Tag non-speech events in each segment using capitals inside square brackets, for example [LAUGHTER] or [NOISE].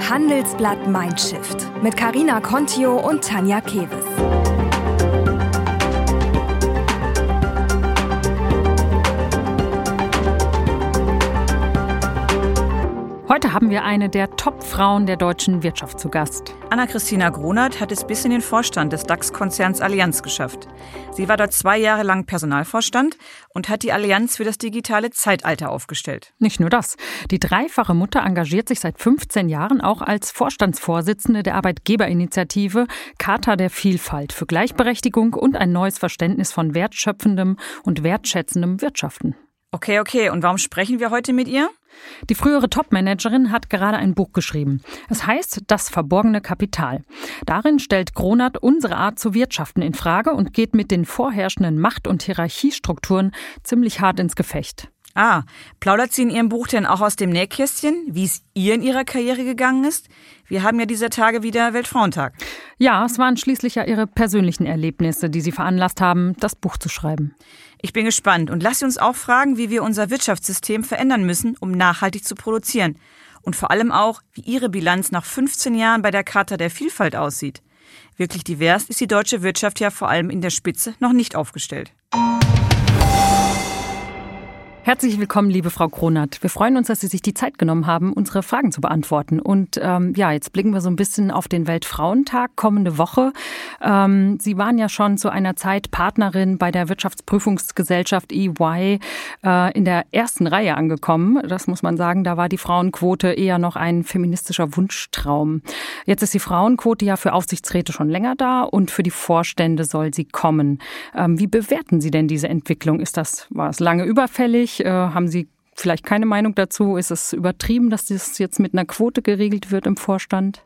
Handelsblatt Mindshift mit Karina Contio und Tanja Keves. Heute haben wir eine der Top-Frauen der deutschen Wirtschaft zu Gast. Anna-Christina Gronert hat es bis in den Vorstand des DAX-Konzerns Allianz geschafft. Sie war dort zwei Jahre lang Personalvorstand und hat die Allianz für das digitale Zeitalter aufgestellt. Nicht nur das. Die dreifache Mutter engagiert sich seit 15 Jahren auch als Vorstandsvorsitzende der Arbeitgeberinitiative Charta der Vielfalt für Gleichberechtigung und ein neues Verständnis von wertschöpfendem und wertschätzendem Wirtschaften. Okay, okay. Und warum sprechen wir heute mit ihr? Die frühere Topmanagerin hat gerade ein Buch geschrieben. Es heißt Das verborgene Kapital. Darin stellt Gronert unsere Art zu wirtschaften in Frage und geht mit den vorherrschenden Macht- und Hierarchiestrukturen ziemlich hart ins Gefecht. Ah, plaudert sie in ihrem Buch denn auch aus dem Nähkästchen, wie es ihr in ihrer Karriere gegangen ist? Wir haben ja dieser Tage wieder Weltfrauentag. Ja, es waren schließlich ja ihre persönlichen Erlebnisse, die sie veranlasst haben, das Buch zu schreiben. Ich bin gespannt und lass Sie uns auch fragen, wie wir unser Wirtschaftssystem verändern müssen, um nachhaltig zu produzieren. Und vor allem auch, wie Ihre Bilanz nach 15 Jahren bei der Charta der Vielfalt aussieht. Wirklich divers ist die deutsche Wirtschaft ja vor allem in der Spitze noch nicht aufgestellt. Herzlich willkommen, liebe Frau Kronert. Wir freuen uns, dass Sie sich die Zeit genommen haben, unsere Fragen zu beantworten. Und ähm, ja, jetzt blicken wir so ein bisschen auf den Weltfrauentag kommende Woche. Ähm, Sie waren ja schon zu einer Zeit Partnerin bei der Wirtschaftsprüfungsgesellschaft EY äh, in der ersten Reihe angekommen. Das muss man sagen, da war die Frauenquote eher noch ein feministischer Wunschtraum. Jetzt ist die Frauenquote ja für Aufsichtsräte schon länger da und für die Vorstände soll sie kommen. Ähm, wie bewerten Sie denn diese Entwicklung? Ist das, war es lange überfällig? Äh, haben Sie vielleicht keine Meinung dazu? Ist es übertrieben, dass das jetzt mit einer Quote geregelt wird im Vorstand?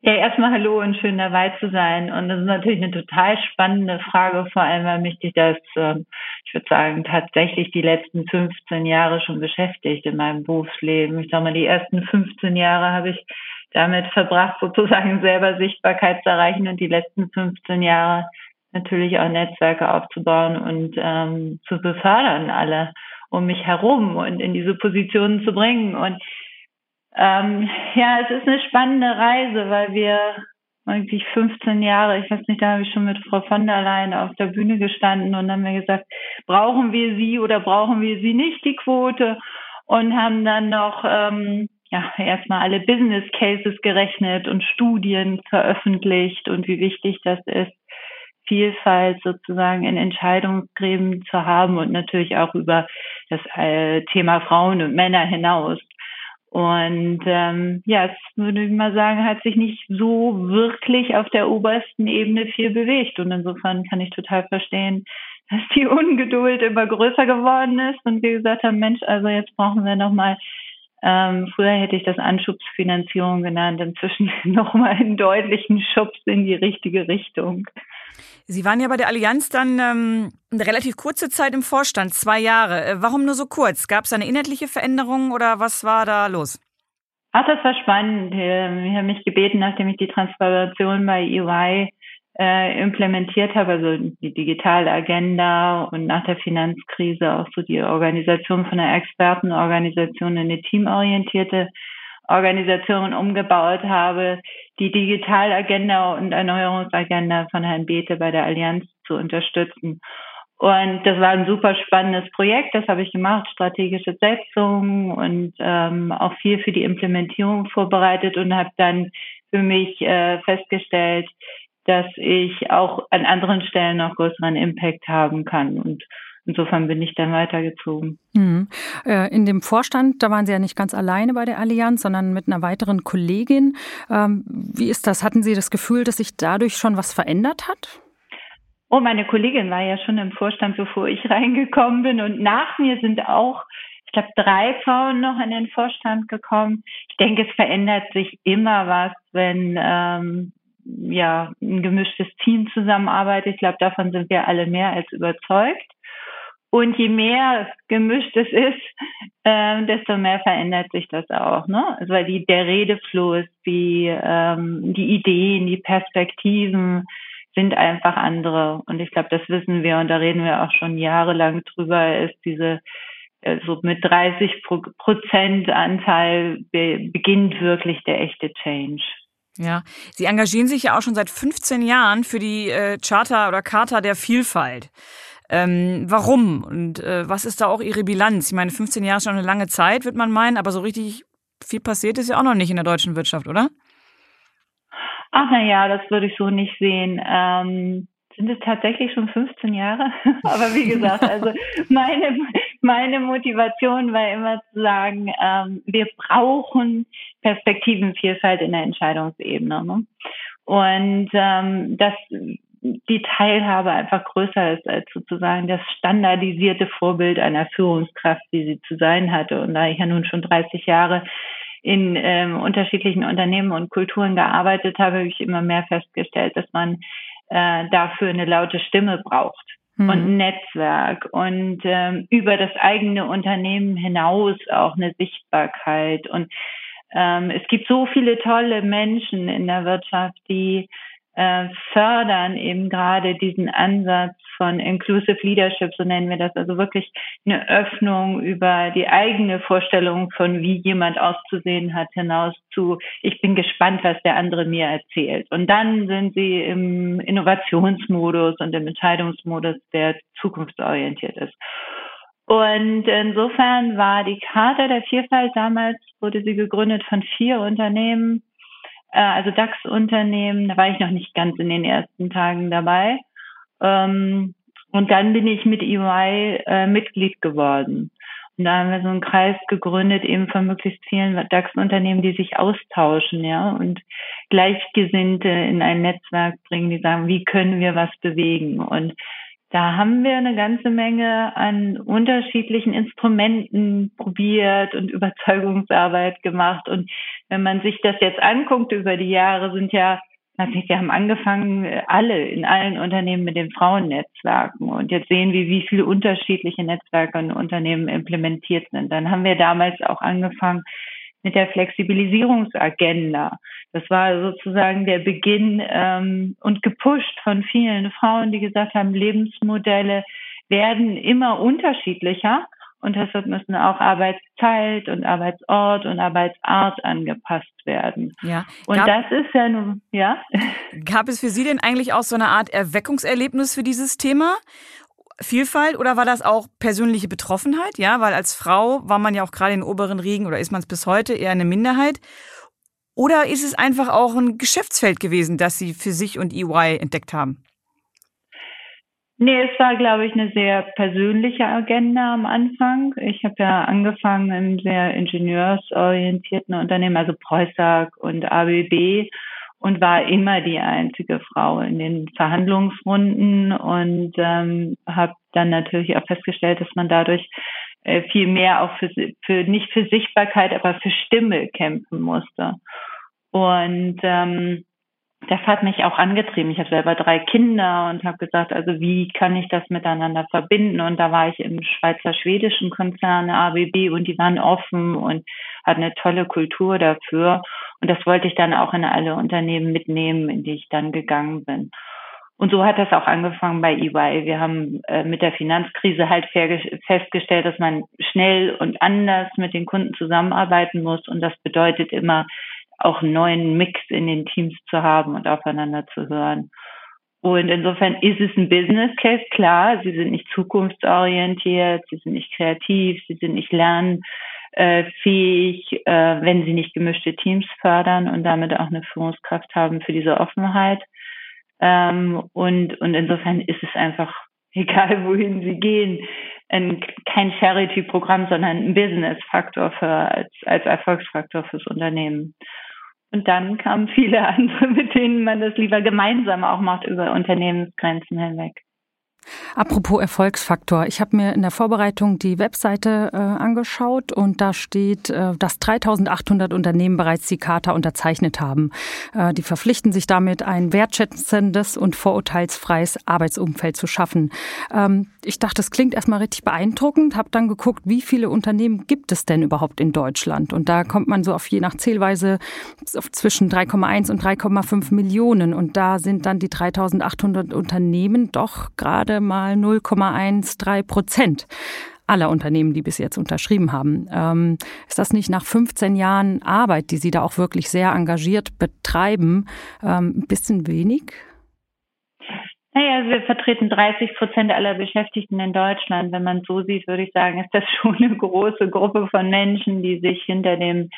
Ja, erstmal hallo und schön dabei zu sein. Und das ist natürlich eine total spannende Frage, vor allem weil mich das, ähm, ich würde sagen, tatsächlich die letzten 15 Jahre schon beschäftigt in meinem Berufsleben. Ich sage mal, die ersten 15 Jahre habe ich damit verbracht, [LAUGHS] sozusagen selber Sichtbarkeit zu erreichen und die letzten 15 Jahre natürlich auch Netzwerke aufzubauen und ähm, zu befördern, alle um mich herum und in diese Positionen zu bringen. Und ähm, ja, es ist eine spannende Reise, weil wir eigentlich 15 Jahre, ich weiß nicht, da habe ich schon mit Frau von der Leyen auf der Bühne gestanden und haben wir gesagt, brauchen wir sie oder brauchen wir sie nicht, die Quote? Und haben dann noch ähm, ja, erstmal alle Business Cases gerechnet und Studien veröffentlicht und wie wichtig das ist, Vielfalt sozusagen in Entscheidungsgräben zu haben und natürlich auch über das äh, Thema Frauen und Männer hinaus. Und ähm, ja, es würde ich mal sagen, hat sich nicht so wirklich auf der obersten Ebene viel bewegt. Und insofern kann ich total verstehen, dass die Ungeduld immer größer geworden ist und wir gesagt haben, Mensch, also jetzt brauchen wir nochmal, ähm, früher hätte ich das Anschubsfinanzierung genannt, inzwischen [LAUGHS] nochmal einen deutlichen Schubs in die richtige Richtung. Sie waren ja bei der Allianz dann ähm, eine relativ kurze Zeit im Vorstand, zwei Jahre. Äh, warum nur so kurz? Gab es eine inhaltliche Veränderung oder was war da los? Ach, das war spannend. Ähm, ich habe mich gebeten, nachdem ich die Transformation bei EY äh, implementiert habe, also die digitale Agenda und nach der Finanzkrise auch so die Organisation von einer Expertenorganisation in eine teamorientierte Organisation umgebaut habe, die Digitalagenda und Erneuerungsagenda von Herrn Beete bei der Allianz zu unterstützen. Und das war ein super spannendes Projekt, das habe ich gemacht, strategische Setzung und ähm, auch viel für die Implementierung vorbereitet und habe dann für mich äh, festgestellt, dass ich auch an anderen Stellen noch größeren Impact haben kann. Und insofern bin ich dann weitergezogen. Mhm. In dem Vorstand, da waren Sie ja nicht ganz alleine bei der Allianz, sondern mit einer weiteren Kollegin. Ähm, wie ist das? Hatten Sie das Gefühl, dass sich dadurch schon was verändert hat? Oh, meine Kollegin war ja schon im Vorstand, bevor ich [LAUGHS] reingekommen bin. Und nach mir sind auch, ich glaube, drei Frauen noch in den Vorstand gekommen. Ich denke, es verändert sich immer was, wenn ähm, ja ein gemischtes Team zusammenarbeitet. Ich glaube, davon sind wir alle mehr als überzeugt. Und je mehr gemischt es ist, äh, desto mehr verändert sich das auch. Ne? Also weil die, der Redefluss, die, ähm, die Ideen, die Perspektiven sind einfach andere. Und ich glaube, das wissen wir und da reden wir auch schon jahrelang drüber, ist diese also mit 30 Prozent Anteil beginnt wirklich der echte Change. Ja, Sie engagieren sich ja auch schon seit 15 Jahren für die äh, Charta oder Charta der Vielfalt. Ähm, warum und äh, was ist da auch Ihre Bilanz? Ich meine, 15 Jahre ist schon eine lange Zeit, wird man meinen, aber so richtig viel passiert ist ja auch noch nicht in der deutschen Wirtschaft, oder? Ach naja, das würde ich so nicht sehen. Ähm, sind es tatsächlich schon 15 Jahre? [LAUGHS] aber wie gesagt, also meine, meine Motivation war immer zu sagen, ähm, wir brauchen Perspektivenvielfalt in der Entscheidungsebene. Ne? Und ähm, dass die Teilhabe einfach größer ist als sozusagen das standardisierte Vorbild einer Führungskraft, die sie zu sein hatte. Und da ich ja nun schon 30 Jahre in ähm, unterschiedlichen Unternehmen und Kulturen gearbeitet habe, habe ich immer mehr festgestellt, dass man äh, dafür eine laute Stimme braucht mhm. und ein Netzwerk und ähm, über das eigene Unternehmen hinaus auch eine Sichtbarkeit. Und ähm, es gibt so viele tolle Menschen in der Wirtschaft, die äh, fördern eben gerade diesen Ansatz von Inclusive Leadership, so nennen wir das, also wirklich eine Öffnung über die eigene Vorstellung von, wie jemand auszusehen hat, hinaus zu, ich bin gespannt, was der andere mir erzählt. Und dann sind sie im Innovationsmodus und im Entscheidungsmodus, der zukunftsorientiert ist. Und insofern war die Charta der Vielfalt damals, wurde sie gegründet von vier Unternehmen, äh, also DAX-Unternehmen, da war ich noch nicht ganz in den ersten Tagen dabei. Ähm, und dann bin ich mit EY äh, Mitglied geworden. Und da haben wir so einen Kreis gegründet, eben von möglichst vielen DAX-Unternehmen, die sich austauschen, ja, und Gleichgesinnte in ein Netzwerk bringen, die sagen, wie können wir was bewegen? Und da haben wir eine ganze Menge an unterschiedlichen Instrumenten probiert und Überzeugungsarbeit gemacht. Und wenn man sich das jetzt anguckt über die Jahre, sind ja, wir haben angefangen, alle in allen Unternehmen mit den Frauennetzwerken. Und jetzt sehen wir, wie viele unterschiedliche Netzwerke in Unternehmen implementiert sind. Dann haben wir damals auch angefangen, mit der Flexibilisierungsagenda. Das war sozusagen der Beginn ähm, und gepusht von vielen Frauen, die gesagt haben, Lebensmodelle werden immer unterschiedlicher und deshalb müssen auch Arbeitszeit und Arbeitsort und Arbeitsart angepasst werden. Ja. Und gab, das ist ja nun, ja. Gab es für Sie denn eigentlich auch so eine Art Erweckungserlebnis für dieses Thema? Vielfalt oder war das auch persönliche Betroffenheit? Ja, weil als Frau war man ja auch gerade in oberen Riegen oder ist man es bis heute eher eine Minderheit. Oder ist es einfach auch ein Geschäftsfeld gewesen, das Sie für sich und EY entdeckt haben? Nee, es war, glaube ich, eine sehr persönliche Agenda am Anfang. Ich habe ja angefangen in sehr ingenieursorientierten Unternehmen, also Preußag und ABB und war immer die einzige Frau in den Verhandlungsrunden und ähm, habe dann natürlich auch festgestellt, dass man dadurch äh, viel mehr auch für, für nicht für Sichtbarkeit, aber für Stimme kämpfen musste. Und ähm, das hat mich auch angetrieben. Ich habe selber drei Kinder und habe gesagt, also wie kann ich das miteinander verbinden? Und da war ich im Schweizer-schwedischen Konzern ABB und die waren offen und hatten eine tolle Kultur dafür. Und das wollte ich dann auch in alle Unternehmen mitnehmen, in die ich dann gegangen bin. Und so hat das auch angefangen bei EY. Wir haben äh, mit der Finanzkrise halt festgestellt, dass man schnell und anders mit den Kunden zusammenarbeiten muss. Und das bedeutet immer, auch einen neuen Mix in den Teams zu haben und aufeinander zu hören. Und insofern ist es ein Business Case, klar. Sie sind nicht zukunftsorientiert, sie sind nicht kreativ, sie sind nicht lernfähig, äh, wenn sie nicht gemischte Teams fördern und damit auch eine Führungskraft haben für diese Offenheit. Ähm, und, und insofern ist es einfach [LAUGHS] egal, wohin sie gehen, ein, kein Charity-Programm, sondern ein Business-Faktor für, als, als Erfolgsfaktor fürs Unternehmen. Und dann kamen viele [LAUGHS] andere, mit denen man das lieber gemeinsam auch macht über Unternehmensgrenzen hinweg. Apropos Erfolgsfaktor. Ich habe mir in der Vorbereitung die Webseite äh, angeschaut und da steht, äh, dass 3800 Unternehmen bereits die Charta unterzeichnet haben. Äh, die verpflichten sich damit, ein wertschätzendes und vorurteilsfreies Arbeitsumfeld zu schaffen. Ähm, ich dachte, das klingt erstmal richtig beeindruckend, habe dann geguckt, wie viele Unternehmen gibt es denn überhaupt in Deutschland? Und da kommt man so auf je nach Zählweise auf zwischen 3,1 und 3,5 Millionen. Und da sind dann die 3800 Unternehmen doch gerade mal 0,13 Prozent. aller Unternehmen, die bis jetzt unterschrieben haben. Ähm, ist das nicht nach 15 Jahren Arbeit, die Sie da auch wirklich sehr engagiert betreiben, ähm, ein bisschen wenig? Naja, also wir vertreten 30 Prozent aller Beschäftigten in Deutschland. Wenn man so sieht, würde ich sagen, ist das [LAUGHS] schon eine große Gruppe von Menschen, die sich hinter dem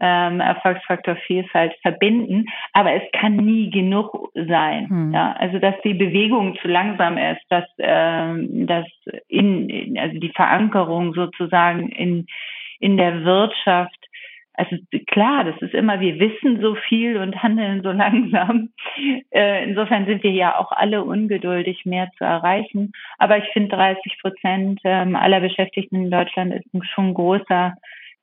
ähm, Erfolgsfaktor Vielfalt verbinden. Aber es kann nie genug sein. Hm. Ja? Also dass die Bewegung zu langsam ist, dass, ähm, dass in, also die Verankerung sozusagen in, in der Wirtschaft also klar, das ist immer, wir wissen so viel und handeln so [LAUGHS] langsam. Äh, insofern sind wir ja auch alle ungeduldig, mehr zu erreichen. Aber ich finde, 30 Prozent ähm, aller Beschäftigten in Deutschland ist schon ein großer,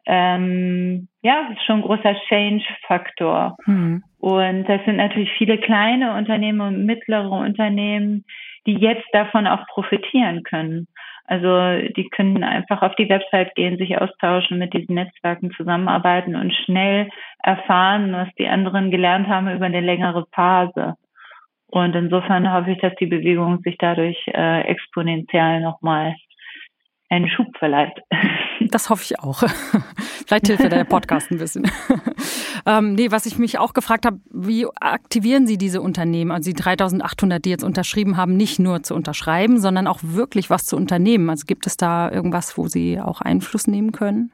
ähm, ja, ist schon ein großer Change-Faktor. Mhm. Und das sind natürlich viele kleine Unternehmen und mittlere Unternehmen, die jetzt davon auch profitieren können. Also die können einfach auf die Website gehen, sich austauschen, mit diesen Netzwerken zusammenarbeiten und schnell erfahren, was die anderen gelernt haben über eine längere Phase. Und insofern hoffe ich, dass die Bewegung sich dadurch äh, exponentiell nochmal einen Schub verleiht. [LAUGHS] Das hoffe ich auch. [LAUGHS] Vielleicht hilft ja der Podcast ein bisschen. [LAUGHS] ähm, nee, was ich mich auch gefragt habe, wie aktivieren Sie diese Unternehmen, also die 3800, die jetzt unterschrieben haben, nicht nur zu unterschreiben, sondern auch wirklich was zu unternehmen? Also gibt es da irgendwas, wo Sie auch Einfluss nehmen können?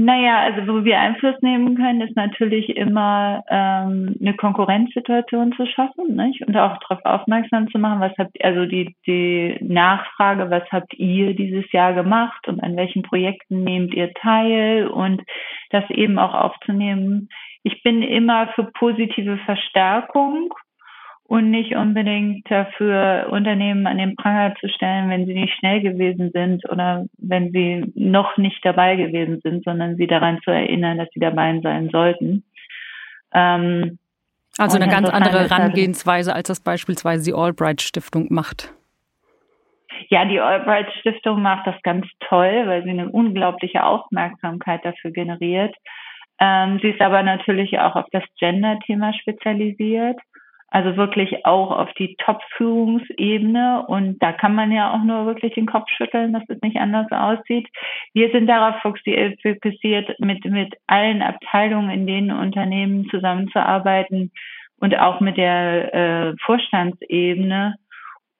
Naja, also wo wir Einfluss nehmen können, ist natürlich immer ähm, eine Konkurrenzsituation zu schaffen nicht? und auch darauf aufmerksam zu machen, was habt also die, die Nachfrage, was habt ihr dieses Jahr gemacht und an welchen Projekten nehmt ihr teil und das eben auch aufzunehmen. Ich bin immer für positive Verstärkung und nicht unbedingt dafür Unternehmen an den Pranger zu stellen, wenn sie nicht schnell gewesen sind oder wenn sie noch nicht dabei gewesen sind, sondern sie daran zu erinnern, dass sie dabei sein sollten. Ähm, also eine ganz andere Herangehensweise, als das beispielsweise die Albright Stiftung macht. Ja, die Albright Stiftung macht das ganz toll, weil sie eine unglaubliche Aufmerksamkeit dafür generiert. Ähm, sie ist aber natürlich auch auf das Gender-Thema spezialisiert. Also wirklich auch auf die Top-Führungsebene. Und da kann man ja auch nur wirklich den Kopf schütteln, dass es nicht anders aussieht. Wir sind darauf fokussiert, mit, mit allen Abteilungen in den Unternehmen zusammenzuarbeiten und auch mit der äh, Vorstandsebene,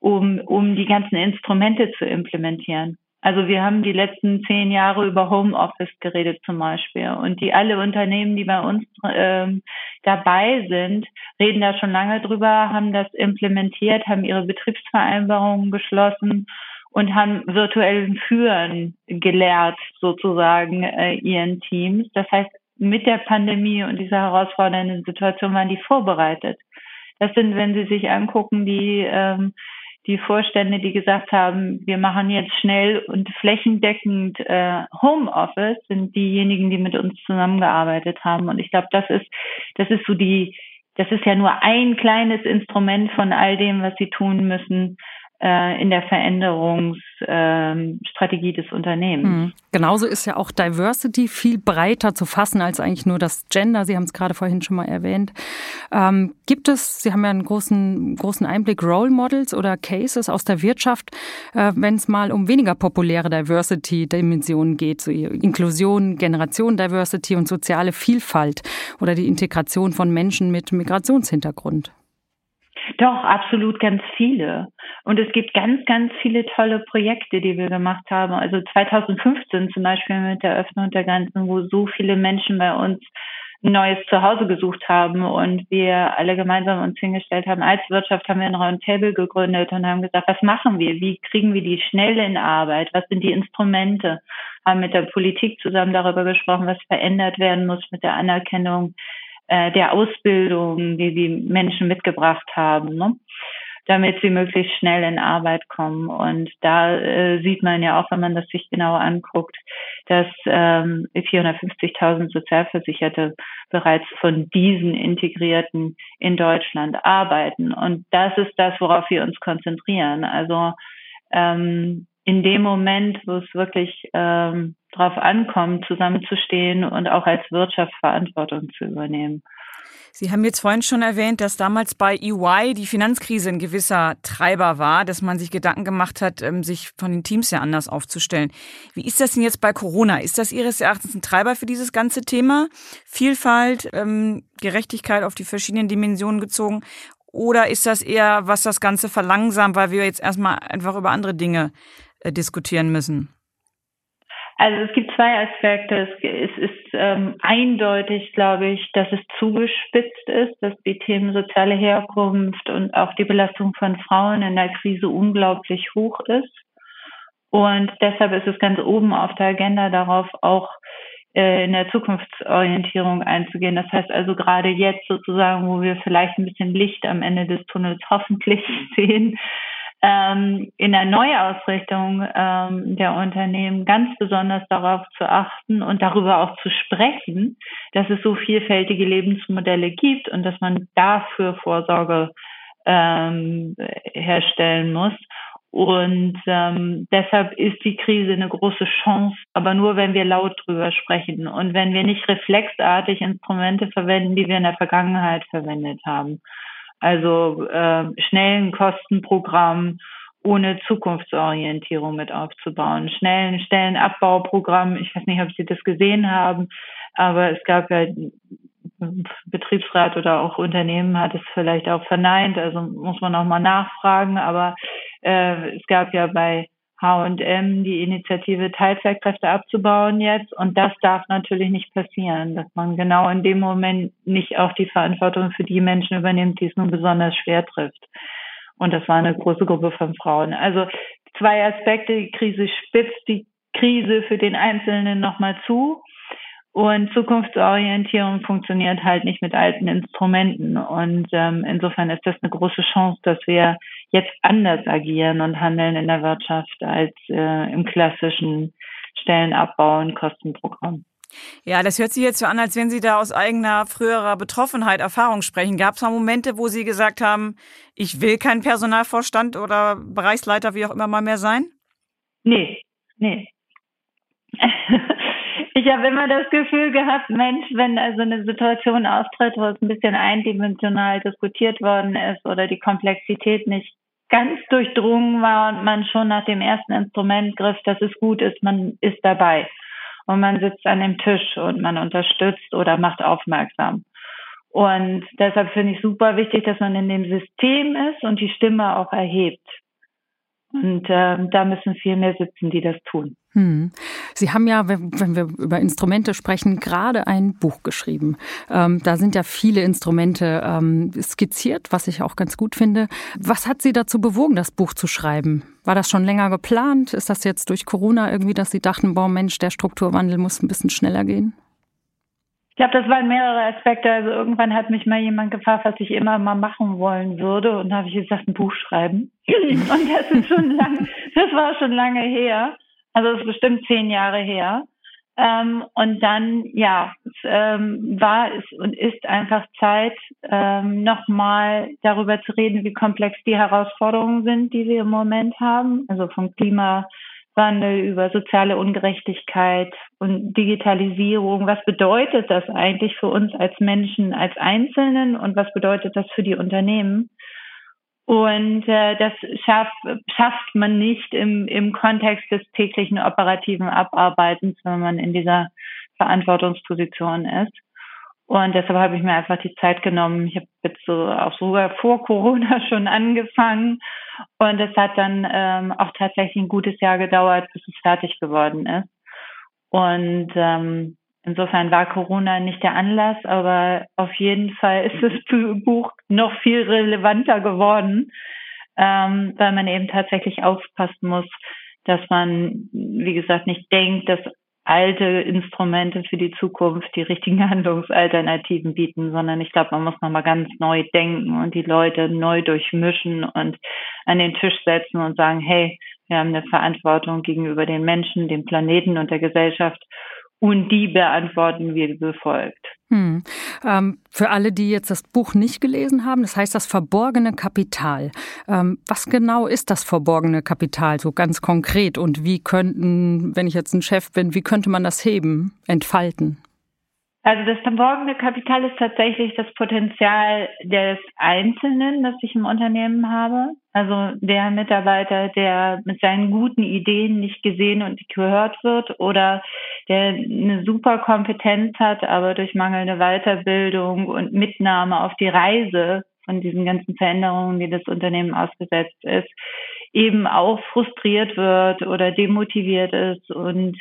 um, um die ganzen Instrumente zu implementieren. Also wir haben die letzten zehn Jahre über Homeoffice geredet zum Beispiel. Und die alle Unternehmen, die bei uns ähm, dabei sind, reden da schon lange drüber, haben das implementiert, haben ihre Betriebsvereinbarungen geschlossen und haben virtuellen Führen gelehrt, sozusagen, äh, ihren Teams. Das heißt, mit der Pandemie und dieser herausfordernden Situation waren die vorbereitet. Das sind, wenn Sie sich angucken, die ähm, die Vorstände, die gesagt haben, wir machen jetzt schnell und flächendeckend äh, Homeoffice, sind diejenigen, die mit uns zusammengearbeitet haben. Und ich glaube, das ist, das ist so die, das ist ja nur ein kleines Instrument von all dem, was sie tun müssen, in der Veränderungsstrategie des Unternehmens. Mhm. Genauso ist ja auch Diversity viel breiter zu fassen als eigentlich nur das Gender. Sie haben es gerade vorhin schon mal erwähnt. Ähm, gibt es, Sie haben ja einen großen, großen Einblick, Role Models oder Cases aus der Wirtschaft, äh, wenn es mal um weniger populäre Diversity-Dimensionen geht, so Inklusion, Generation Diversity und soziale Vielfalt oder die Integration von Menschen mit Migrationshintergrund? Doch, absolut ganz viele. Und es gibt ganz, ganz viele tolle Projekte, die wir gemacht haben. Also 2015 zum Beispiel mit der Öffnung der Grenzen, wo so viele Menschen bei uns ein neues Zuhause gesucht haben und wir alle gemeinsam uns hingestellt haben. Als Wirtschaft haben wir ein Roundtable gegründet und haben gesagt, was machen wir? Wie kriegen wir die schnell in Arbeit? Was sind die Instrumente? Haben mit der Politik zusammen darüber gesprochen, was verändert werden muss mit der Anerkennung äh, der Ausbildung, die die Menschen mitgebracht haben, ne? damit sie möglichst schnell in Arbeit kommen. Und da äh, sieht man ja auch, wenn man das sich genauer anguckt, dass ähm, 450.000 Sozialversicherte bereits von diesen Integrierten in Deutschland arbeiten. Und das ist das, worauf wir uns konzentrieren. Also ähm, in dem Moment, wo es wirklich ähm, darauf ankommt, zusammenzustehen und auch als Wirtschaft Verantwortung zu übernehmen. Sie haben jetzt vorhin schon erwähnt, dass damals bei EY die Finanzkrise ein gewisser Treiber war, dass man sich Gedanken gemacht hat, ähm, sich von den Teams ja anders aufzustellen. Wie ist das denn jetzt bei Corona? Ist das Ihres Erachtens ein Treiber für dieses ganze Thema? Vielfalt, ähm, Gerechtigkeit auf die verschiedenen Dimensionen gezogen? Oder ist das eher, was das Ganze verlangsamt, weil wir jetzt erstmal einfach über andere Dinge äh, diskutieren müssen? Also es gibt zwei Aspekte. Es, ist ähm, eindeutig, glaube ich, dass es zugespitzt ist, dass die Themen soziale Herkunft und auch die Belastung von Frauen in der Krise unglaublich hoch ist. Und deshalb ist es ganz oben auf der Agenda darauf auch äh, in der Zukunftsorientierung einzugehen. Das heißt also gerade jetzt sozusagen, wo wir vielleicht ein bisschen Licht am Ende des Tunnels hoffentlich [LAUGHS] sehen, ähm, in der Neuausrichtung ähm, der Unternehmen ganz besonders darauf zu achten und darüber auch zu sprechen, dass es so vielfältige Lebensmodelle gibt und dass man dafür Vorsorge ähm, herstellen muss. Und ähm, deshalb ist die Krise eine große Chance, aber nur wenn wir laut drüber sprechen und wenn wir nicht reflexartig Instrumente verwenden, die wir in der Vergangenheit verwendet haben. Also äh, schnellen Kostenprogramm ohne Zukunftsorientierung mit aufzubauen. Schnellen Stellenabbauprogramm, ich weiß nicht, ob Sie das gesehen haben, aber es gab ja Betriebsrat oder auch Unternehmen hat es vielleicht auch verneint, also muss man auch mal nachfragen, aber äh, es gab ja bei H&M die Initiative Teilzeitkräfte abzubauen jetzt und das darf natürlich nicht passieren, dass man genau in dem Moment nicht auch die Verantwortung für die Menschen übernimmt, die es nun besonders schwer trifft. Und das war eine große Gruppe von Frauen. Also zwei Aspekte, die Krise spitzt die Krise für den Einzelnen nochmal zu und Zukunftsorientierung funktioniert halt nicht mit alten Instrumenten. Und ähm, insofern ist das eine große Chance, dass wir jetzt anders agieren und handeln in der Wirtschaft als äh, im klassischen Stellenabbau und Kostenprogramm. Ja, das hört sich jetzt so an, als wenn Sie da aus eigener früherer Betroffenheit Erfahrung sprechen. Gab es mal Momente, wo Sie gesagt haben, ich will kein Personalvorstand oder Bereichsleiter, wie auch immer mal mehr sein? Nee, nee. [LAUGHS] Ich habe immer das Gefühl gehabt, Mensch, wenn also eine Situation austritt, wo es ein bisschen eindimensional diskutiert worden ist oder die Komplexität nicht ganz durchdrungen war und man schon nach dem ersten Instrument griff, dass es gut ist, man ist dabei und man sitzt an dem Tisch und man unterstützt oder macht aufmerksam. Und deshalb finde ich super wichtig, dass man in dem System ist und die Stimme auch erhebt. Und äh, da müssen viel mehr sitzen, die das tun. Hm. Sie haben ja, wenn wir über Instrumente sprechen, gerade ein Buch geschrieben. Ähm, da sind ja viele Instrumente ähm, skizziert, was ich auch ganz gut finde. Was hat Sie dazu bewogen, das Buch zu schreiben? War das schon länger geplant? Ist das jetzt durch Corona irgendwie, dass Sie dachten, boah Mensch, der Strukturwandel muss ein bisschen schneller gehen? Ich glaube, das waren mehrere Aspekte. Also irgendwann hat mich mal jemand gefragt, was ich immer mal machen wollen würde. Und da habe ich gesagt, ein Buch schreiben. [CLEARS THROAT] Und das ist schon lang, das war schon lange her. Also es ist bestimmt zehn Jahre her. Ähm, und dann, ja, es, ähm, war es und ist einfach Zeit, ähm, nochmal darüber zu reden, wie komplex die Herausforderungen sind, die wir im Moment haben. Also vom Klimawandel über soziale Ungerechtigkeit und Digitalisierung. Was bedeutet das eigentlich für uns als Menschen, als Einzelnen und was bedeutet das für die Unternehmen? Und äh, das schaff, schafft man nicht im, im Kontext des täglichen operativen Abarbeitens, wenn man in dieser Verantwortungsposition ist. Und deshalb habe ich mir einfach die Zeit genommen. Ich habe jetzt so auch sogar vor Corona [LAUGHS] schon angefangen. Und es hat dann ähm, auch tatsächlich ein gutes Jahr gedauert, bis es fertig geworden ist. Und ähm, Insofern war Corona nicht der Anlass, aber auf jeden Fall ist das [LAUGHS] Buch noch viel relevanter geworden, ähm, weil man eben tatsächlich aufpassen muss, dass man, wie gesagt, nicht denkt, dass alte Instrumente für die Zukunft die richtigen [LAUGHS] Handlungsalternativen bieten, sondern ich glaube, man muss nochmal ganz neu denken und die Leute neu durchmischen und an den Tisch setzen und sagen, hey, wir haben eine Verantwortung gegenüber den Menschen, dem Planeten und der Gesellschaft und die beantworten wir wie folgt. Hm. Ähm, für alle, die jetzt das Buch nicht gelesen haben, das heißt das verborgene Kapital. Ähm, was genau ist das verborgene Kapital so ganz konkret und wie könnten, wenn ich jetzt ein Chef bin, wie könnte man das heben, entfalten? Also das verborgene Kapital ist tatsächlich das Potenzial des Einzelnen, das ich im Unternehmen habe. Also der Mitarbeiter, der mit seinen guten Ideen nicht gesehen und gehört wird oder der eine super Kompetenz hat, aber durch mangelnde Weiterbildung und Mitnahme auf die Reise von diesen ganzen Veränderungen, die das Unternehmen ausgesetzt ist, eben auch frustriert wird oder demotiviert ist und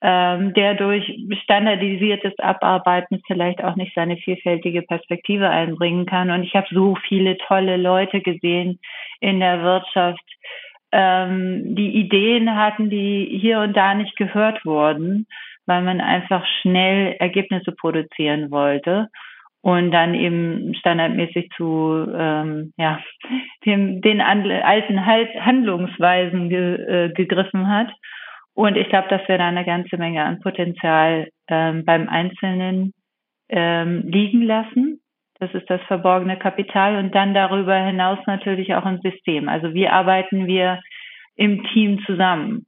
ähm, der durch standardisiertes Abarbeiten vielleicht auch nicht seine vielfältige Perspektive einbringen kann. Und ich habe so viele tolle Leute gesehen in der Wirtschaft, ähm, die Ideen hatten, die hier und da nicht gehört wurden, weil man einfach schnell Ergebnisse produzieren wollte und dann eben standardmäßig zu ähm, ja, dem, den alten Handlungsweisen ge, äh, gegriffen hat und ich glaube, dass wir da eine ganze Menge an Potenzial ähm, beim Einzelnen ähm, liegen lassen. Das ist das verborgene Kapital und dann darüber hinaus natürlich auch im System. Also wie arbeiten wir im Team zusammen?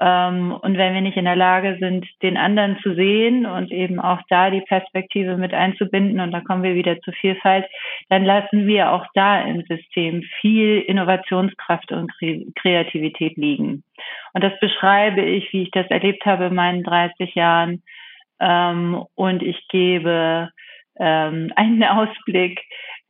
Ähm, und wenn wir nicht in der Lage sind, den anderen zu sehen und eben auch da die Perspektive mit einzubinden, und da kommen wir wieder zur Vielfalt, dann lassen wir auch da im System viel Innovationskraft und Kreativität liegen. Und das beschreibe ich, wie ich das erlebt habe in meinen 30 Jahren. Ähm, und ich gebe ähm, einen [LAUGHS] Ausblick,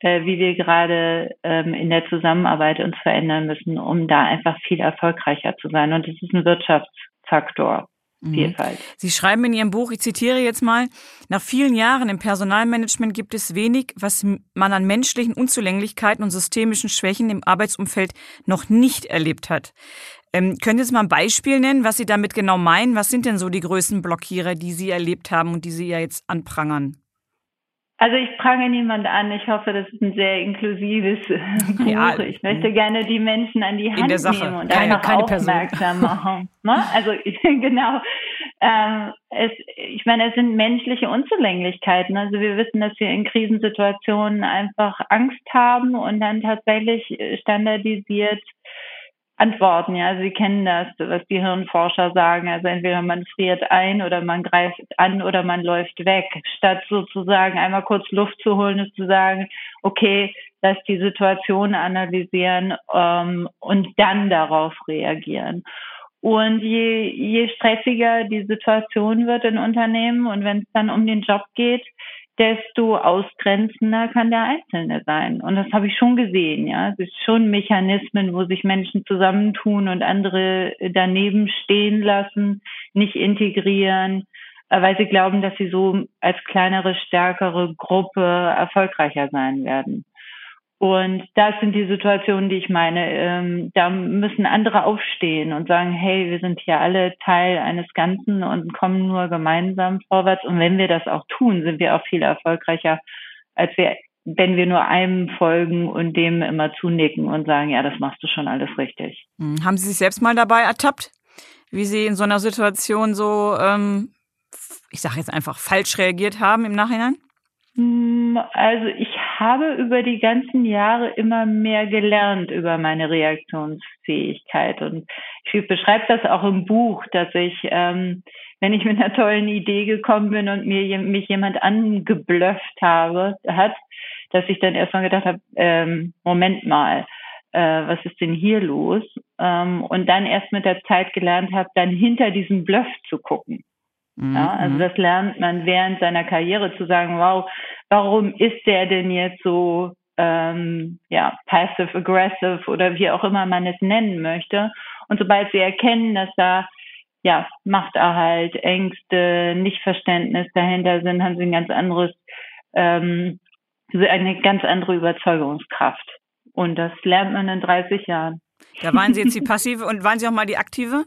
äh, wie wir gerade ähm, in der Zusammenarbeit uns verändern müssen, um da einfach viel erfolgreicher zu sein. Und das ist ein Wirtschaftsfaktor. Mhm. Vielfalt. Sie schreiben in Ihrem Buch, ich zitiere jetzt mal, nach vielen Jahren im Personalmanagement gibt es wenig, was man an menschlichen Unzulänglichkeiten und systemischen Schwächen im Arbeitsumfeld noch nicht erlebt hat. Ähm, können Sie jetzt mal ein Beispiel nennen, was Sie damit genau meinen? Was sind denn so die größten Blockierer, die Sie erlebt haben und die Sie ja jetzt anprangern? Also ich prange niemand an. Ich hoffe, das ist ein sehr inklusives [LAUGHS] Buch. Ja, ich möchte gerne die Menschen an die Hand nehmen und keine, einfach keine aufmerksam machen. Ne? Also [LAUGHS] genau. Ähm, es, ich meine, es sind menschliche Unzulänglichkeiten. Also wir wissen, dass wir in Krisensituationen einfach Angst haben und dann tatsächlich standardisiert Antworten, ja. Sie kennen das, was die Hirnforscher sagen. Also entweder man friert ein oder man greift an oder man läuft weg. Statt sozusagen einmal kurz Luft zu holen und zu sagen, okay, lass die Situation analysieren ähm, und dann darauf reagieren. Und je, je stressiger die Situation wird in Unternehmen und wenn es dann um den Job geht, desto ausgrenzender kann der Einzelne sein. Und das habe ich schon gesehen, ja. Es ist schon Mechanismen, wo sich Menschen zusammentun und andere daneben stehen lassen, nicht integrieren, äh, weil sie glauben, dass sie so als kleinere, stärkere Gruppe erfolgreicher sein werden. Und das sind die Situationen, die ich meine. Ähm, da müssen andere aufstehen und sagen, hey, wir sind hier alle Teil eines Ganzen und kommen nur gemeinsam vorwärts. Und wenn wir das auch tun, sind wir auch viel erfolgreicher, als wir, wenn wir nur einem folgen und dem immer zunicken und sagen, ja, das machst du schon alles richtig. Hm, haben Sie sich selbst mal dabei ertappt, wie Sie in so einer Situation so, ähm, ich sage jetzt einfach, falsch reagiert haben im Nachhinein? Hm, also ich habe über die ganzen Jahre immer mehr gelernt über meine Reaktionsfähigkeit und ich beschreibe das auch im Buch, dass ich, ähm, wenn ich mit einer tollen Idee gekommen bin und mir mich jemand angeblufft habe, hat, dass ich dann erstmal gedacht habe, ähm, Moment mal, äh, was ist denn hier los? Ähm, und dann erst mit der Zeit gelernt habe, dann hinter diesem Bluff zu gucken. Mhm. Ja, also das lernt man während seiner Karriere zu sagen, wow, warum ist der denn jetzt so ähm, ja, passive aggressive oder wie auch immer man es nennen möchte. Und sobald sie erkennen, dass da ja, Machterhalt, Ängste, Nichtverständnis dahinter sind, haben sie ein ganz anderes, ähm, eine ganz andere Überzeugungskraft. Und das lernt man in 30 Jahren. Da waren Sie jetzt die [LAUGHS] passive und waren Sie auch mal die aktive?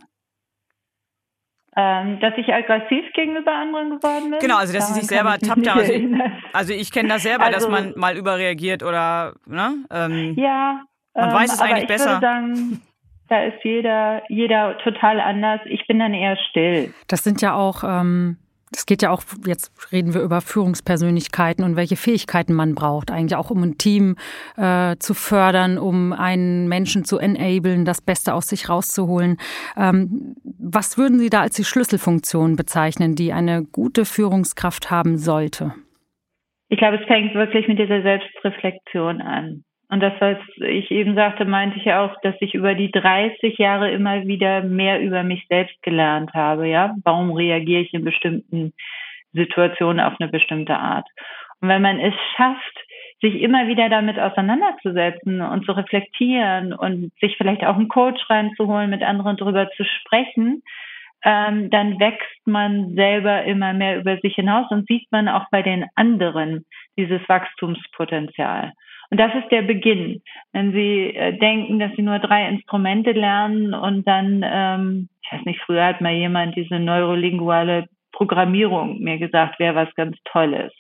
Ähm, dass ich aggressiv gegenüber anderen geworden bin. Genau, also dass sie sich selber tappt. Also, also, ich kenne das selber, also, dass man mal überreagiert oder ne? Ähm, ja. Man ähm, weiß es eigentlich ich besser. Würde sagen, da ist jeder, jeder total anders. Ich bin dann eher still. Das sind ja auch ähm, Es geht ja auch, jetzt reden wir über Führungspersönlichkeiten und welche Fähigkeiten man braucht, eigentlich auch um ein Team äh, zu fördern, um einen Menschen zu enablen, das Beste aus sich rauszuholen. Ähm, was würden Sie da als die Schlüsselfunktion bezeichnen, die eine gute Führungskraft haben sollte? Ich glaube, es fängt wirklich mit dieser Selbstreflexion an. Und das, was ich eben sagte, meinte ich ja auch, dass ich über die 30 Jahre immer wieder mehr über mich selbst gelernt habe. Ja, warum reagiere ich in bestimmten Situationen auf eine bestimmte Art? Und wenn man es schafft, sich immer wieder damit auseinanderzusetzen und zu reflektieren und sich vielleicht auch einen Coach reinzuholen, mit anderen darüber zu sprechen, ähm, dann wächst man selber immer mehr über sich hinaus und sieht man auch bei den anderen dieses Wachstumspotenzial. Und das ist der Beginn. Wenn Sie äh, denken, dass Sie nur drei Instrumente lernen und dann, ähm, ich weiß nicht, früher hat mal jemand diese neurolinguale Programmierung mir gesagt, wäre was ganz Tolles.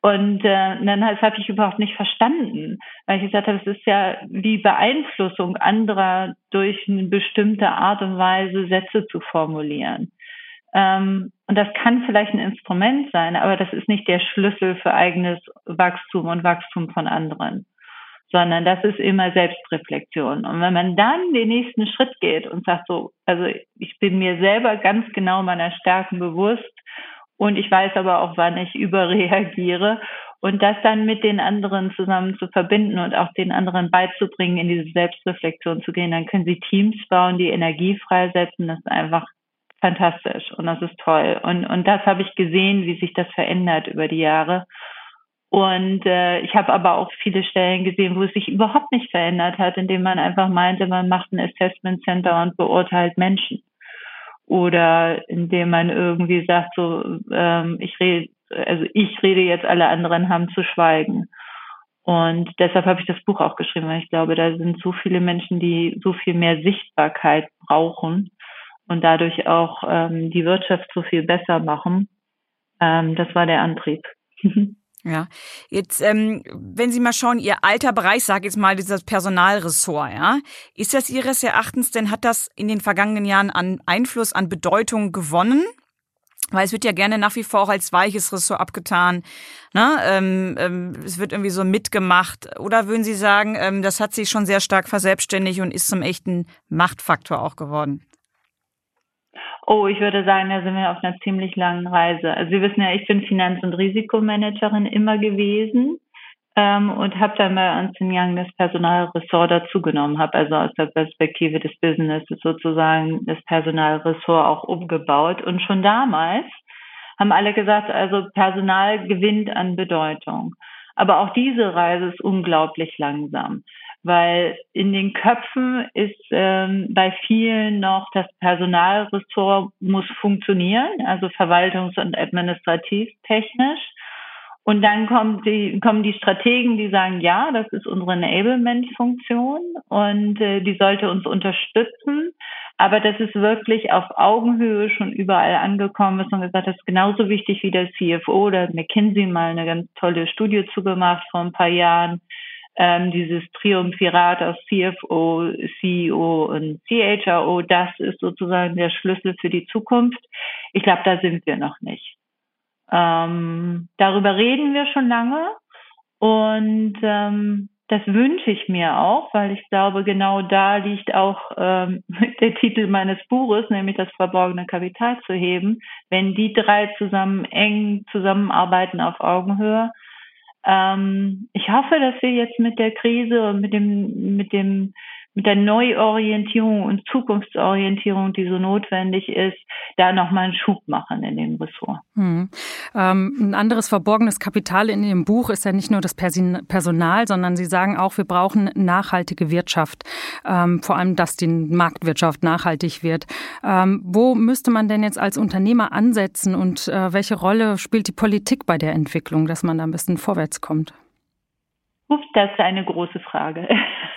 Und äh, dann das habe ich überhaupt nicht verstanden, weil ich gesagt habe, es ist ja wie Beeinflussung anderer durch eine bestimmte Art und Weise Sätze zu formulieren. Ähm, und das kann vielleicht ein Instrument sein, aber das ist nicht der Schlüssel für eigenes Wachstum und Wachstum von anderen, sondern das ist immer Selbstreflexion. Und wenn man dann den nächsten Schritt geht und sagt so, also ich bin mir selber ganz genau meiner Stärken bewusst und ich weiß aber auch, wann ich [LAUGHS] überreagiere und das dann mit den anderen zusammen zu verbinden und auch den anderen beizubringen, in diese Selbstreflexion zu gehen, dann können sie Teams bauen, die Energie freisetzen. Das ist einfach fantastisch und das ist toll. Und, und das habe ich gesehen, wie sich das verändert über die Jahre. Und äh, ich habe aber auch viele Stellen gesehen, wo es sich überhaupt nicht verändert hat, indem man einfach meinte, man macht ein Assessment Center und beurteilt Menschen. Oder indem man irgendwie sagt, so, ähm, ich rede, also ich rede jetzt, alle anderen haben zu schweigen. Und deshalb habe ich das Buch auch geschrieben, weil ich glaube, da sind so viele Menschen, die so viel mehr Sichtbarkeit brauchen und dadurch auch ähm, die Wirtschaft so viel besser machen. Ähm, das war der Antrieb. [LAUGHS] Ja, jetzt, ähm, wenn Sie mal schauen, Ihr alter Bereich, sage jetzt mal, dieses Personalressort, ja, ist das Ihres Erachtens denn, hat das in den vergangenen Jahren an Einfluss, an Bedeutung gewonnen? Weil es wird ja gerne nach wie vor auch als weiches Ressort abgetan. Ne? Ähm, ähm, es wird irgendwie so mitgemacht. Oder würden Sie sagen, ähm, das hat sich schon sehr stark verselbstständigt und ist zum echten Machtfaktor auch geworden? Oh, ich würde sagen, da sind wir auf einer ziemlich langen Reise. Also Sie wissen ja, ich bin Finanz- und Risikomanagerin immer gewesen ähm, und habe dann bei Ernst Young das Personalressort dazugenommen, habe also aus der Perspektive des Businesses sozusagen das Personalressort auch umgebaut. Und schon damals haben alle gesagt, also Personal gewinnt an Bedeutung. Aber auch diese Reise ist unglaublich langsam weil in den Köpfen ist ähm, bei vielen noch das Personalressort muss funktionieren, also verwaltungs- und administrativtechnisch. Und dann kommt die, kommen die Strategen, die sagen, ja, das ist unsere Enablement-Funktion und äh, die sollte uns unterstützen. Aber das ist wirklich auf Augenhöhe schon überall angekommen ist und gesagt, das ist genauso wichtig wie der CFO oder McKinsey mal eine ganz tolle Studie zugemacht vor ein paar Jahren ähm, dieses Triumvirat aus CFO, CEO und CHRO, das ist sozusagen der Schlüssel für die Zukunft. Ich glaube, da sind wir noch nicht. Ähm, darüber reden wir schon lange und ähm, das wünsche ich mir auch, weil ich glaube, genau da liegt auch ähm, [LAUGHS] der Titel meines Buches, nämlich das verborgene Kapital zu heben. Wenn die drei zusammen eng zusammenarbeiten auf Augenhöhe, ähm, ich hoffe, dass wir jetzt mit der Krise und mit dem, mit dem, mit der Neuorientierung und Zukunftsorientierung, die so notwendig ist, da nochmal einen Schub machen in dem Ressort. Hm. Ähm, ein anderes verborgenes Kapital in Ihrem Buch ist ja nicht nur das Personal, sondern Sie sagen auch, wir brauchen nachhaltige Wirtschaft, ähm, vor allem, dass die Marktwirtschaft nachhaltig wird. Ähm, wo müsste man denn jetzt als Unternehmer ansetzen und äh, welche Rolle spielt die Politik bei der Entwicklung, dass man da ein bisschen vorwärts kommt? Das ist eine große Frage. [LAUGHS]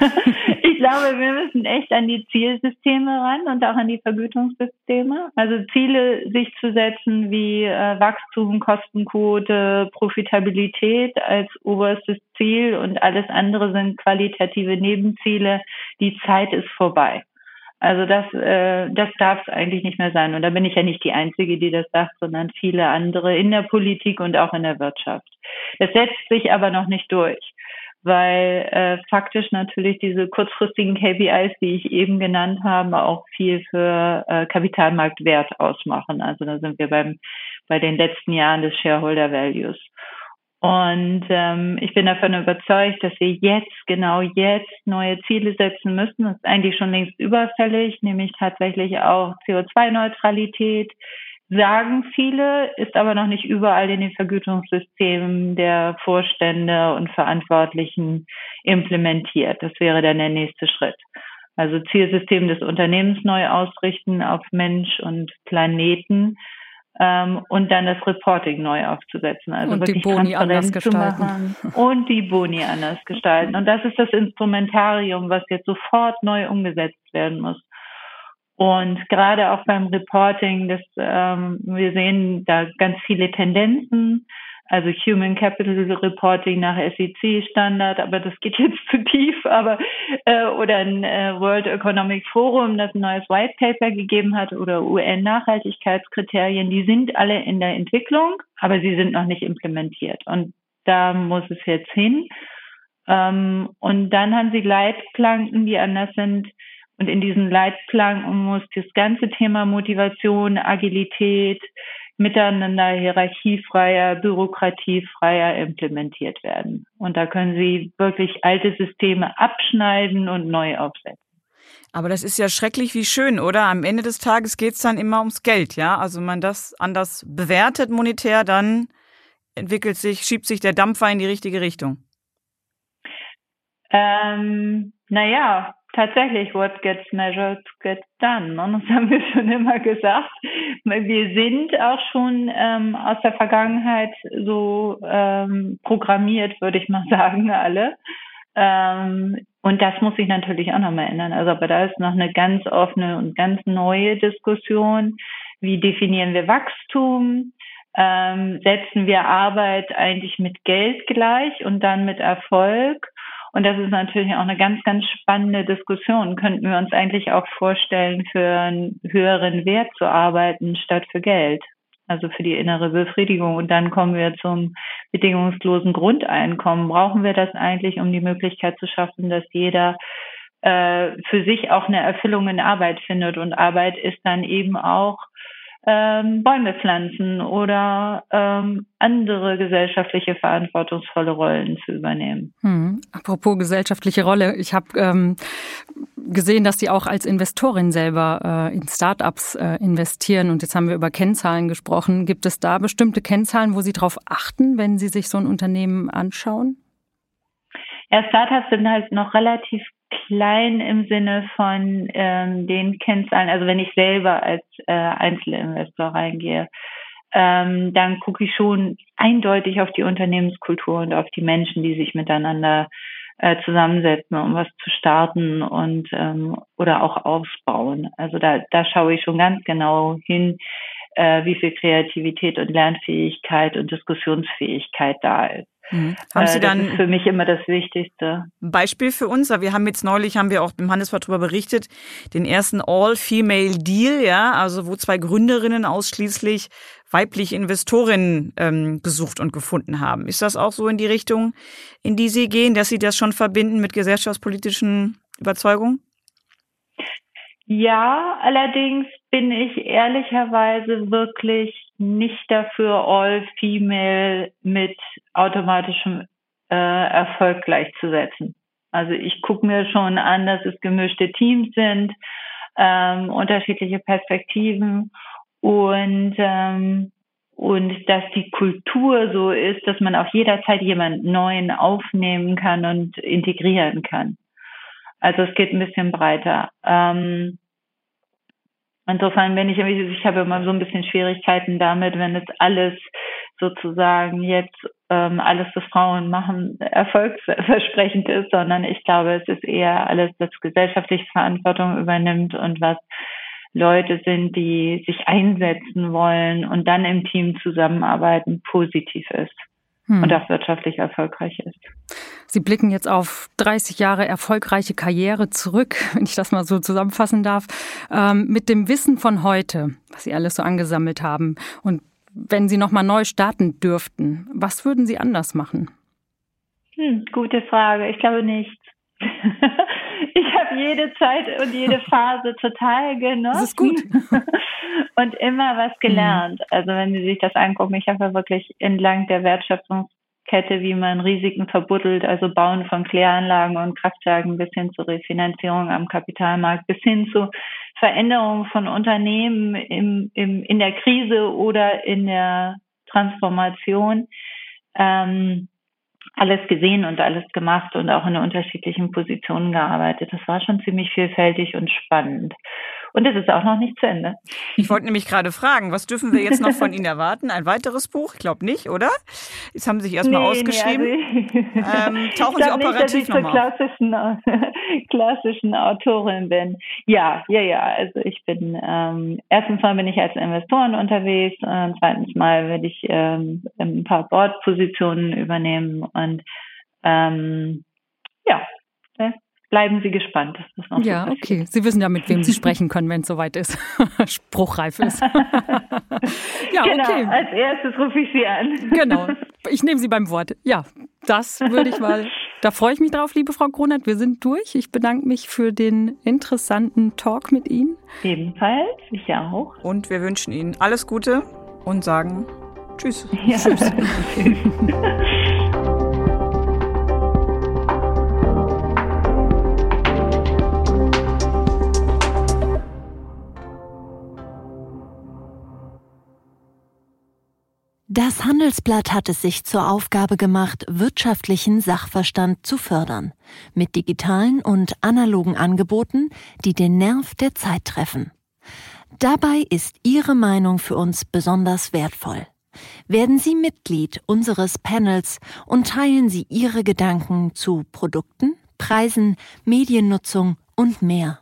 ich glaube, wir müssen echt an die Zielsysteme ran und auch an die Vergütungssysteme. Also Ziele sich zu setzen wie äh, Wachstum, Kostenquote, Profitabilität als oberstes Ziel und alles andere sind qualitative Nebenziele. Die Zeit ist vorbei. Also das, äh, das darf es eigentlich nicht mehr sein. Und da bin ich ja nicht die Einzige, die das sagt, sondern viele andere in der Politik und auch in der Wirtschaft. Das setzt sich aber noch nicht durch, weil äh, faktisch natürlich diese kurzfristigen KPIs, die ich eben genannt habe, auch viel für äh, Kapitalmarktwert ausmachen. Also da sind wir beim bei den letzten Jahren des Shareholder Values. Und ähm, ich bin davon überzeugt, dass wir jetzt, genau jetzt, neue Ziele setzen müssen. Das ist eigentlich schon längst überfällig, nämlich tatsächlich auch CO2-Neutralität, sagen viele, ist aber noch nicht überall in den Vergütungssystemen der Vorstände und Verantwortlichen implementiert. Das wäre dann der nächste Schritt. Also Zielsystem des Unternehmens neu ausrichten auf Mensch und Planeten ähm, und dann das Reporting neu aufzusetzen. Also und die Boni anders gestalten. und die Boni anders gestalten. Und das ist das Instrumentarium, was jetzt sofort neu umgesetzt werden muss. Und gerade auch beim Reporting, das, ähm, wir sehen da ganz viele Tendenzen also Human Capital Reporting nach SEC-Standard, aber das geht jetzt zu tief, aber äh, oder ein äh, World Economic Forum, das ein neues White Paper gegeben hat oder UN-Nachhaltigkeitskriterien, die sind alle in der Entwicklung, aber sie sind noch nicht implementiert. Und da muss es jetzt hin. Ähm, und dann haben sie Leitplanken, die anders sind. Und in diesen Leitplanken muss das ganze Thema Motivation, Agilität, miteinander hierarchiefreier, bürokratiefreier implementiert werden. Und da können Sie wirklich alte Systeme abschneiden und neu aufsetzen. Aber das ist ja schrecklich wie schön, oder? Am Ende des Tages geht es dann immer ums Geld, ja? Also wenn man das anders bewertet monetär, dann entwickelt sich, schiebt sich der Dampfer in die richtige Richtung. Ähm, naja, tatsächlich, what gets measured gets done. Und ne? das [LAUGHS] haben wir schon immer gesagt. Wir sind auch schon ähm, aus der Vergangenheit so ähm, programmiert, würde ich mal [LAUGHS] sagen, alle. Ähm, und das muss sich natürlich auch nochmal ändern. Also, aber da ist noch eine ganz offene und ganz neue Diskussion. Wie definieren wir Wachstum? Ähm, setzen wir Arbeit eigentlich mit Geld gleich und dann mit Erfolg? Und das ist natürlich auch eine ganz, ganz spannende Diskussion. Könnten wir uns eigentlich auch vorstellen, für einen höheren Wert zu arbeiten statt für Geld? Also für die innere Befriedigung. Und dann kommen wir zum bedingungslosen Grundeinkommen. Brauchen wir das eigentlich, um die Möglichkeit zu schaffen, dass jeder äh, für sich auch eine Erfüllung in Arbeit findet? Und Arbeit ist dann eben auch ähm, Bäume pflanzen oder ähm, andere gesellschaftliche verantwortungsvolle Rollen zu übernehmen. Hm. Apropos gesellschaftliche Rolle, ich habe ähm, gesehen, dass Sie auch als Investorin selber äh, in Startups äh, investieren und jetzt haben wir über Kennzahlen gesprochen. Gibt es da bestimmte Kennzahlen, wo Sie darauf achten, wenn Sie sich so ein Unternehmen anschauen? Ja, Startups sind halt noch relativ klein im Sinne von ähm, den Kennzahlen. Also wenn ich selber als äh, Einzelinvestor reingehe, ähm, dann gucke ich schon eindeutig auf die Unternehmenskultur und auf die Menschen, die sich miteinander äh, zusammensetzen, um was zu starten und ähm, oder auch ausbauen. Also da, da schaue ich schon ganz genau hin, äh, wie viel Kreativität und Lernfähigkeit und Diskussionsfähigkeit da ist. Mhm. Haben Sie dann das ist für mich immer das Wichtigste. Beispiel für uns? Wir haben jetzt neulich, haben wir auch im Handelsblatt darüber berichtet, den ersten All-Female-Deal, ja, also wo zwei Gründerinnen ausschließlich weibliche Investorinnen ähm, gesucht und gefunden haben. Ist das auch so in die Richtung, in die Sie gehen, dass Sie das schon verbinden mit gesellschaftspolitischen Überzeugungen? Ja, allerdings bin ich ehrlicherweise wirklich nicht dafür, all female mit automatischem äh, Erfolg gleichzusetzen. Also ich gucke mir schon an, dass es gemischte Teams sind, ähm, unterschiedliche Perspektiven und ähm, und dass die Kultur so ist, dass man auch jederzeit jemanden Neuen aufnehmen kann und integrieren kann. Also es geht ein bisschen breiter. Ähm, insofern bin ich, ich habe immer so ein bisschen Schwierigkeiten damit, wenn es alles sozusagen jetzt ähm, alles, was Frauen machen, erfolgsversprechend ist, sondern ich glaube, es ist eher alles, das gesellschaftliche Verantwortung übernimmt und was Leute sind, die sich einsetzen wollen und dann im Team zusammenarbeiten, positiv ist hm. und auch wirtschaftlich erfolgreich ist. Sie blicken jetzt auf 30 Jahre erfolgreiche Karriere zurück, [LAUGHS] wenn ich das mal so zusammenfassen darf, ähm, mit dem Wissen von heute, was Sie alles so angesammelt haben. Und wenn Sie nochmal neu starten dürften, was würden Sie anders machen? Hm, gute Frage. Ich glaube nicht. [LAUGHS] ich habe jede Zeit und jede [LAUGHS] Phase total genossen. Das ist gut. [LAUGHS] und immer was gelernt. Mhm. Also wenn Sie sich das angucken, ich habe ja wirklich entlang der Wertschöpfungskette, wie man Risiken verbuddelt, also Bauen von Kläranlagen und Kraftwerken bis hin zur Refinanzierung am Kapitalmarkt, bis hin zu Veränderungen von Unternehmen im, im, in der Krise oder in der Transformation. Ähm, alles gesehen und alles gemacht und auch in unterschiedlichen Positionen gearbeitet. Das war schon ziemlich vielfältig und spannend. Und es ist auch noch nicht zu Ende. Ich wollte nämlich gerade fragen, was dürfen wir jetzt noch von Ihnen erwarten? Ein weiteres Buch? Ich glaube nicht, oder? Jetzt haben Sie sich erstmal nee, ausgeschrieben. Nee, also ähm, [LAUGHS] tauchen Sie operativ nochmal auf. Klassischen, [LAUGHS] klassischen Autorin bin. Ja, ja, ja. Also ich bin ähm, erstens mal bin ich als Investoren unterwegs, äh, zweitens mal werde ich ähm, ein paar Bordpositionen übernehmen und ähm, ja? Bleiben Sie gespannt. ja, so okay. Sie wissen ja, mit wem Sie [LAUGHS] sprechen können, wenn es soweit ist. [LAUGHS] Spruchreif ist. [LAUGHS] ja, genau, okay. Als erstes rufe ich Sie an. genau. Ich nehme Sie beim Wort. Ja, das würde ich mal. Da freue ich mich drauf, liebe Frau Kronert. Wir sind durch. Ich bedanke mich für den interessanten Talk mit Ihnen. Ebenfalls, ich auch. Und wir wünschen Ihnen alles Gute und sagen Tschüss. Ja. Tschüss. Das Handelsblatt hat es sich zur Aufgabe gemacht, wirtschaftlichen Sachverstand zu fördern, mit digitalen und analogen Angeboten, die den Nerv der Zeit treffen. Dabei ist Ihre Meinung für uns besonders wertvoll. Werden Sie Mitglied unseres Panels und teilen Sie Ihre Gedanken zu Produkten, Preisen, Mediennutzung und mehr.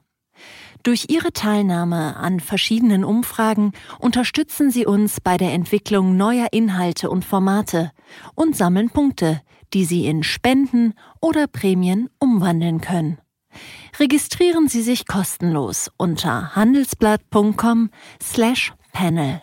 Durch Ihre Teilnahme an verschiedenen Umfragen unterstützen Sie uns bei der Entwicklung neuer Inhalte und Formate und sammeln Punkte, die Sie in Spenden oder Prämien umwandeln können. Registrieren Sie sich kostenlos unter handelsblatt.com/panel.